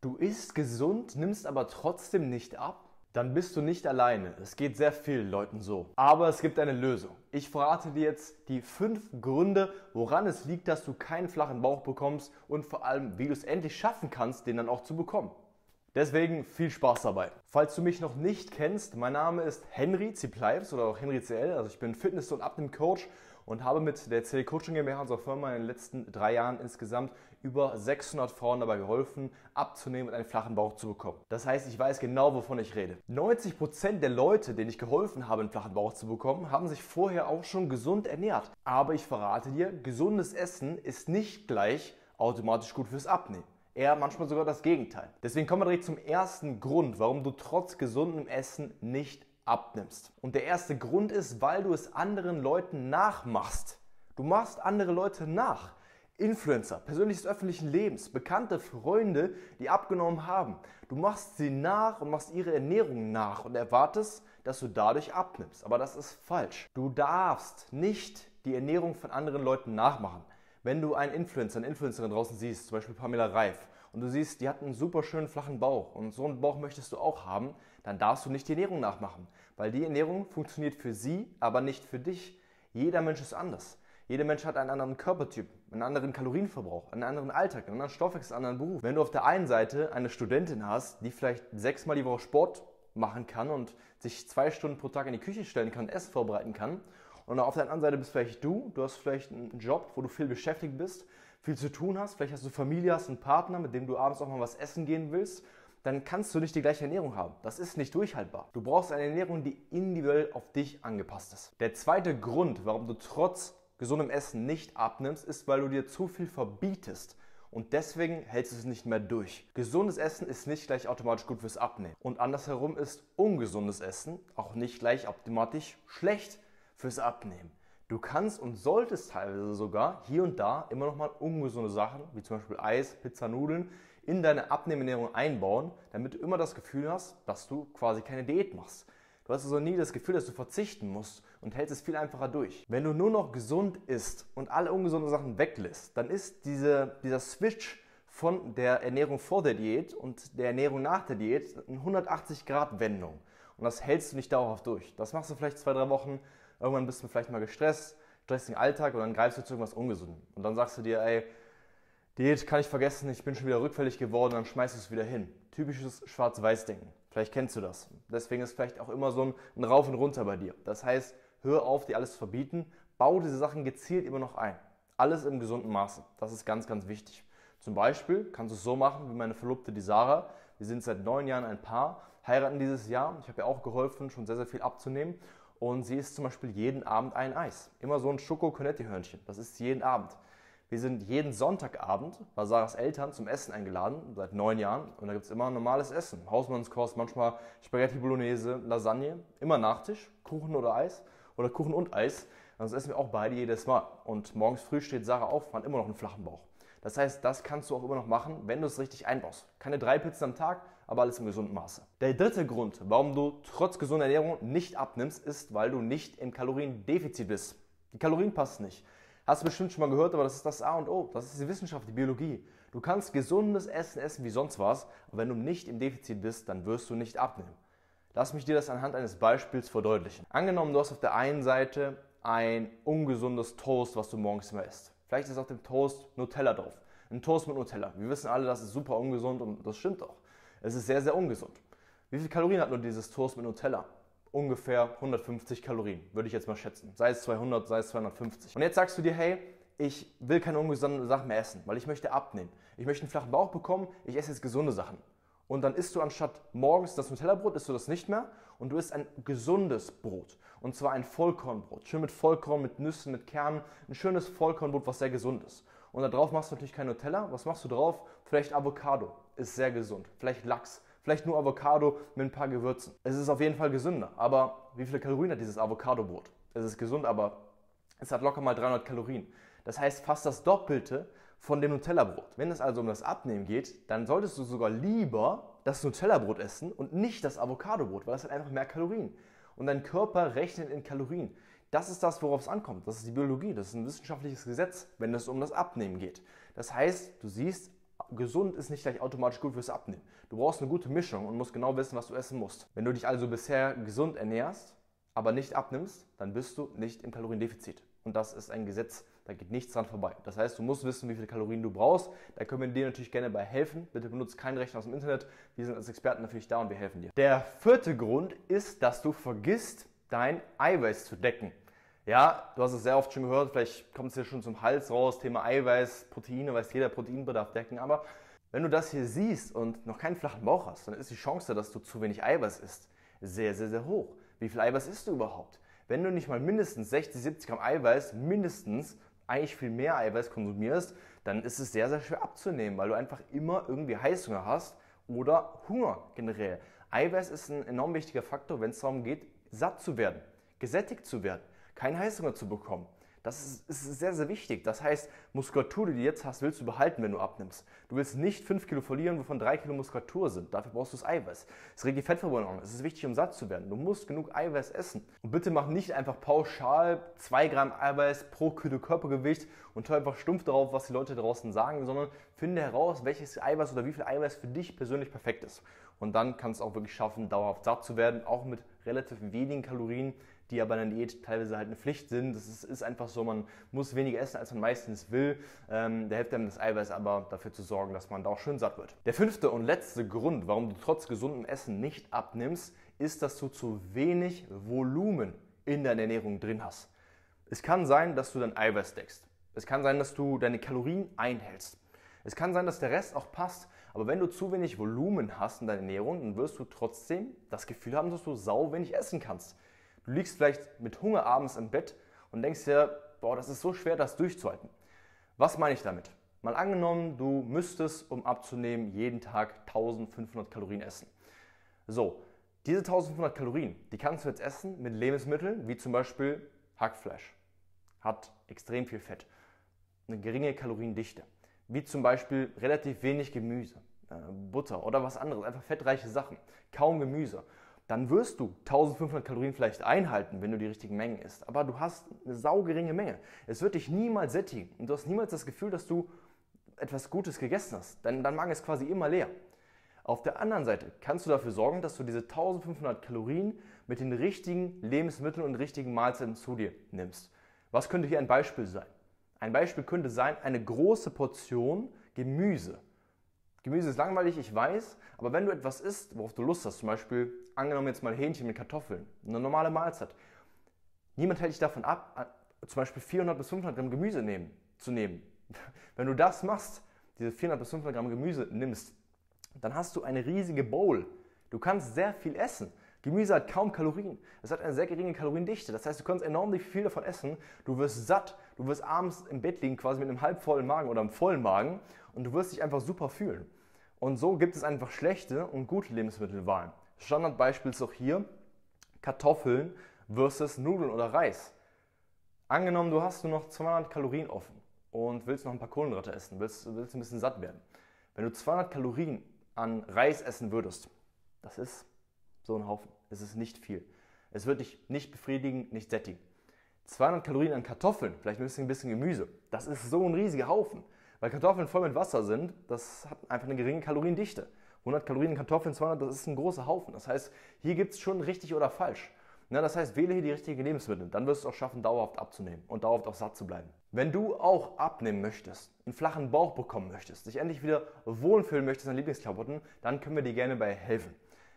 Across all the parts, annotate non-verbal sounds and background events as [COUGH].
Du isst gesund, nimmst aber trotzdem nicht ab? Dann bist du nicht alleine. Es geht sehr vielen Leuten so. Aber es gibt eine Lösung. Ich verrate dir jetzt die fünf Gründe, woran es liegt, dass du keinen flachen Bauch bekommst und vor allem, wie du es endlich schaffen kannst, den dann auch zu bekommen. Deswegen viel Spaß dabei. Falls du mich noch nicht kennst, mein Name ist Henry Ziplives oder auch Henry CL. Also ich bin Fitness- und Abnehm-Coach und habe mit der CL Coaching GmbH, unserer Firma, in den letzten drei Jahren insgesamt über 600 Frauen dabei geholfen, abzunehmen und einen flachen Bauch zu bekommen. Das heißt, ich weiß genau, wovon ich rede. 90% der Leute, denen ich geholfen habe, einen flachen Bauch zu bekommen, haben sich vorher auch schon gesund ernährt. Aber ich verrate dir, gesundes Essen ist nicht gleich automatisch gut fürs Abnehmen eher manchmal sogar das Gegenteil. Deswegen kommen wir direkt zum ersten Grund, warum du trotz gesundem Essen nicht abnimmst. Und der erste Grund ist, weil du es anderen Leuten nachmachst. Du machst andere Leute nach. Influencer, persönliches öffentlichen Lebens, bekannte Freunde, die abgenommen haben. Du machst sie nach und machst ihre Ernährung nach und erwartest, dass du dadurch abnimmst. Aber das ist falsch. Du darfst nicht die Ernährung von anderen Leuten nachmachen. Wenn du einen Influencer, eine Influencerin draußen siehst, zum Beispiel Pamela Reif, und du siehst, die hat einen super schönen flachen Bauch und so einen Bauch möchtest du auch haben, dann darfst du nicht die Ernährung nachmachen. Weil die Ernährung funktioniert für sie, aber nicht für dich. Jeder Mensch ist anders. Jeder Mensch hat einen anderen Körpertyp, einen anderen Kalorienverbrauch, einen anderen Alltag, einen anderen Stoffwechsel, einen anderen Beruf. Wenn du auf der einen Seite eine Studentin hast, die vielleicht sechsmal die Woche Sport machen kann und sich zwei Stunden pro Tag in die Küche stellen kann, Essen vorbereiten kann und auf der anderen Seite bist vielleicht du, du hast vielleicht einen Job, wo du viel beschäftigt bist, viel zu tun hast, vielleicht hast du Familie, hast einen Partner, mit dem du abends auch mal was essen gehen willst, dann kannst du nicht die gleiche Ernährung haben. Das ist nicht durchhaltbar. Du brauchst eine Ernährung, die individuell auf dich angepasst ist. Der zweite Grund, warum du trotz gesundem Essen nicht abnimmst, ist, weil du dir zu viel verbietest. Und deswegen hältst du es nicht mehr durch. Gesundes Essen ist nicht gleich automatisch gut fürs Abnehmen. Und andersherum ist ungesundes Essen auch nicht gleich automatisch schlecht fürs Abnehmen. Du kannst und solltest teilweise sogar hier und da immer noch mal ungesunde Sachen, wie zum Beispiel Eis, Pizza, Nudeln, in deine Abnehmernährung einbauen, damit du immer das Gefühl hast, dass du quasi keine Diät machst. Du hast also nie das Gefühl, dass du verzichten musst und hältst es viel einfacher durch. Wenn du nur noch gesund isst und alle ungesunden Sachen weglässt, dann ist diese, dieser Switch von der Ernährung vor der Diät und der Ernährung nach der Diät eine 180 Grad Wendung. Und das hältst du nicht dauerhaft durch. Das machst du vielleicht zwei, drei Wochen Irgendwann bist du vielleicht mal gestresst, stressigen Alltag und dann greifst du zu irgendwas Ungesundem. Und dann sagst du dir, ey, Diät kann ich vergessen, ich bin schon wieder rückfällig geworden, dann schmeißt du es wieder hin. Typisches Schwarz-Weiß-Denken. Vielleicht kennst du das. Deswegen ist vielleicht auch immer so ein, ein Rauf und Runter bei dir. Das heißt, hör auf, dir alles zu verbieten, bau diese Sachen gezielt immer noch ein. Alles im gesunden Maße. Das ist ganz, ganz wichtig. Zum Beispiel kannst du es so machen wie meine Verlobte, die Sarah. Wir sind seit neun Jahren ein Paar, heiraten dieses Jahr. Ich habe ihr auch geholfen, schon sehr, sehr viel abzunehmen. Und sie isst zum Beispiel jeden Abend ein Eis. Immer so ein Schoko-Conetti-Hörnchen. Das ist jeden Abend. Wir sind jeden Sonntagabend bei Sarahs Eltern zum Essen eingeladen, seit neun Jahren. Und da gibt's immer normales Essen. Hausmannskost, manchmal Spaghetti Bolognese, Lasagne, immer Nachtisch, Kuchen oder Eis oder Kuchen und Eis. Das essen wir auch beide jedes Mal. Und morgens früh steht Sarah auf, hat immer noch einen flachen Bauch. Das heißt, das kannst du auch immer noch machen, wenn du es richtig einbaust. Keine drei Pizzen am Tag, aber alles im gesunden Maße. Der dritte Grund, warum du trotz gesunder Ernährung nicht abnimmst, ist, weil du nicht im Kaloriendefizit bist. Die Kalorien passen nicht. Hast du bestimmt schon mal gehört, aber das ist das A und O. Das ist die Wissenschaft, die Biologie. Du kannst gesundes Essen essen wie sonst was, aber wenn du nicht im Defizit bist, dann wirst du nicht abnehmen. Lass mich dir das anhand eines Beispiels verdeutlichen. Angenommen, du hast auf der einen Seite ein ungesundes Toast, was du morgens immer isst. Vielleicht ist auf dem Toast Nutella drauf. Ein Toast mit Nutella. Wir wissen alle, das ist super ungesund und das stimmt auch. Es ist sehr, sehr ungesund. Wie viele Kalorien hat nur dieses Toast mit Nutella? Ungefähr 150 Kalorien, würde ich jetzt mal schätzen. Sei es 200, sei es 250. Und jetzt sagst du dir, hey, ich will keine ungesunden Sachen mehr essen, weil ich möchte abnehmen. Ich möchte einen flachen Bauch bekommen, ich esse jetzt gesunde Sachen. Und dann isst du anstatt morgens das Nutella-Brot, isst du das nicht mehr und du isst ein gesundes Brot. Und zwar ein Vollkornbrot. Schön mit Vollkorn, mit Nüssen, mit Kernen. Ein schönes Vollkornbrot, was sehr gesund ist. Und da drauf machst du natürlich kein Nutella. Was machst du drauf? Vielleicht Avocado. Ist sehr gesund. Vielleicht Lachs. Vielleicht nur Avocado mit ein paar Gewürzen. Es ist auf jeden Fall gesünder. Aber wie viele Kalorien hat dieses Avocado-Brot? Es ist gesund, aber es hat locker mal 300 Kalorien. Das heißt fast das Doppelte von dem Nutella-Brot. Wenn es also um das Abnehmen geht, dann solltest du sogar lieber das Nutella-Brot essen und nicht das Avocado-Brot, weil das hat einfach mehr Kalorien. Und dein Körper rechnet in Kalorien. Das ist das, worauf es ankommt. Das ist die Biologie. Das ist ein wissenschaftliches Gesetz, wenn es um das Abnehmen geht. Das heißt, du siehst gesund ist nicht gleich automatisch gut fürs Abnehmen. Du brauchst eine gute Mischung und musst genau wissen, was du essen musst. Wenn du dich also bisher gesund ernährst, aber nicht abnimmst, dann bist du nicht im Kaloriendefizit. Und das ist ein Gesetz, da geht nichts dran vorbei. Das heißt, du musst wissen, wie viele Kalorien du brauchst. Da können wir dir natürlich gerne bei helfen. Bitte benutze keinen Rechner aus dem Internet. Wir sind als Experten natürlich da und wir helfen dir. Der vierte Grund ist, dass du vergisst, dein Eiweiß zu decken. Ja, du hast es sehr oft schon gehört, vielleicht kommt es dir schon zum Hals raus, Thema Eiweiß, Proteine, weiß jeder Proteinbedarf decken, aber wenn du das hier siehst und noch keinen flachen Bauch hast, dann ist die Chance, dass du zu wenig Eiweiß isst, sehr, sehr, sehr hoch. Wie viel Eiweiß isst du überhaupt? Wenn du nicht mal mindestens 60, 70 Gramm Eiweiß, mindestens eigentlich viel mehr Eiweiß konsumierst, dann ist es sehr, sehr schwer abzunehmen, weil du einfach immer irgendwie Heißhunger hast oder Hunger generell. Eiweiß ist ein enorm wichtiger Faktor, wenn es darum geht, satt zu werden, gesättigt zu werden keinen Heißhunger zu bekommen. Das ist, ist, sehr, sehr wichtig. Das heißt, Muskulatur, die du jetzt hast, willst du behalten, wenn du abnimmst. Du willst nicht 5 Kilo verlieren, wovon 3 Kilo Muskulatur sind. Dafür brauchst du das Eiweiß. Es regt die Fettverbrennung Es ist wichtig, um satt zu werden. Du musst genug Eiweiß essen. Und bitte mach nicht einfach pauschal 2 Gramm Eiweiß pro Kilo Körpergewicht und hör einfach stumpf darauf, was die Leute draußen sagen, sondern finde heraus, welches Eiweiß oder wie viel Eiweiß für dich persönlich perfekt ist. Und dann kannst du auch wirklich schaffen, dauerhaft satt zu werden, auch mit relativ wenigen Kalorien die aber in der Diät teilweise halt eine Pflicht sind. Das ist, ist einfach so, man muss weniger essen, als man meistens will. Ähm, da hilft einem das Eiweiß aber dafür zu sorgen, dass man da auch schön satt wird. Der fünfte und letzte Grund, warum du trotz gesundem Essen nicht abnimmst, ist, dass du zu wenig Volumen in deiner Ernährung drin hast. Es kann sein, dass du dein Eiweiß deckst. Es kann sein, dass du deine Kalorien einhältst. Es kann sein, dass der Rest auch passt, aber wenn du zu wenig Volumen hast in deiner Ernährung, dann wirst du trotzdem das Gefühl haben, dass du sau wenig essen kannst. Du liegst vielleicht mit Hunger abends im Bett und denkst dir, boah, das ist so schwer, das durchzuhalten. Was meine ich damit? Mal angenommen, du müsstest, um abzunehmen, jeden Tag 1500 Kalorien essen. So, diese 1500 Kalorien, die kannst du jetzt essen mit Lebensmitteln, wie zum Beispiel Hackfleisch. Hat extrem viel Fett. Eine geringe Kaloriendichte. Wie zum Beispiel relativ wenig Gemüse, äh, Butter oder was anderes. Einfach fettreiche Sachen. Kaum Gemüse dann wirst du 1500 Kalorien vielleicht einhalten, wenn du die richtigen Mengen isst. Aber du hast eine saugeringe Menge. Es wird dich niemals sättigen und du hast niemals das Gefühl, dass du etwas Gutes gegessen hast. Denn dein Magen ist quasi immer leer. Auf der anderen Seite kannst du dafür sorgen, dass du diese 1500 Kalorien mit den richtigen Lebensmitteln und richtigen Mahlzeiten zu dir nimmst. Was könnte hier ein Beispiel sein? Ein Beispiel könnte sein eine große Portion Gemüse. Gemüse ist langweilig, ich weiß, aber wenn du etwas isst, worauf du Lust hast, zum Beispiel, angenommen jetzt mal Hähnchen mit Kartoffeln, eine normale Mahlzeit, niemand hält dich davon ab, zum Beispiel 400 bis 500 Gramm Gemüse nehmen, zu nehmen. [LAUGHS] Wenn du das machst, diese 400 bis 500 Gramm Gemüse nimmst, dann hast du eine riesige Bowl. Du kannst sehr viel essen. Gemüse hat kaum Kalorien. Es hat eine sehr geringe Kaloriendichte. Das heißt, du kannst enorm viel davon essen. Du wirst satt. Du wirst abends im Bett liegen, quasi mit einem halbvollen Magen oder einem vollen Magen und du wirst dich einfach super fühlen. Und so gibt es einfach schlechte und gute Lebensmittelwahlen. Standardbeispiel ist auch hier Kartoffeln versus Nudeln oder Reis. Angenommen, du hast nur noch 200 Kalorien offen und willst noch ein paar Kohlenhydrate essen, willst, willst ein bisschen satt werden. Wenn du 200 Kalorien an Reis essen würdest, das ist so ein Haufen. Es ist nicht viel. Es wird dich nicht befriedigen, nicht sättigen. 200 Kalorien an Kartoffeln, vielleicht ein bisschen, ein bisschen Gemüse, das ist so ein riesiger Haufen. Weil Kartoffeln voll mit Wasser sind, das hat einfach eine geringe Kaloriendichte. 100 Kalorien in Kartoffeln, 200, das ist ein großer Haufen. Das heißt, hier gibt es schon richtig oder falsch. Na, das heißt, wähle hier die richtigen Lebensmittel. Dann wirst du es auch schaffen, dauerhaft abzunehmen und dauerhaft auch satt zu bleiben. Wenn du auch abnehmen möchtest, einen flachen Bauch bekommen möchtest, dich endlich wieder wohlfühlen möchtest an Lieblingsklamotten, dann können wir dir gerne bei helfen.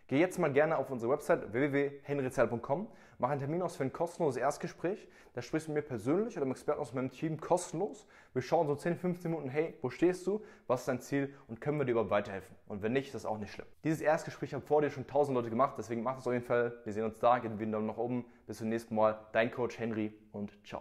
Geh jetzt mal gerne auf unsere Website www.henryzell.com, mach einen Termin aus für ein kostenloses Erstgespräch. Da sprichst du mit mir persönlich oder mit Experten aus meinem Team kostenlos. Wir schauen so 10, 15 Minuten, hey, wo stehst du, was ist dein Ziel und können wir dir überhaupt weiterhelfen? Und wenn nicht, ist das auch nicht schlimm. Dieses Erstgespräch haben vor dir schon tausend Leute gemacht, deswegen mach es auf jeden Fall. Wir sehen uns da, geben wir einen Daumen nach oben. Bis zum nächsten Mal. Dein Coach Henry und ciao.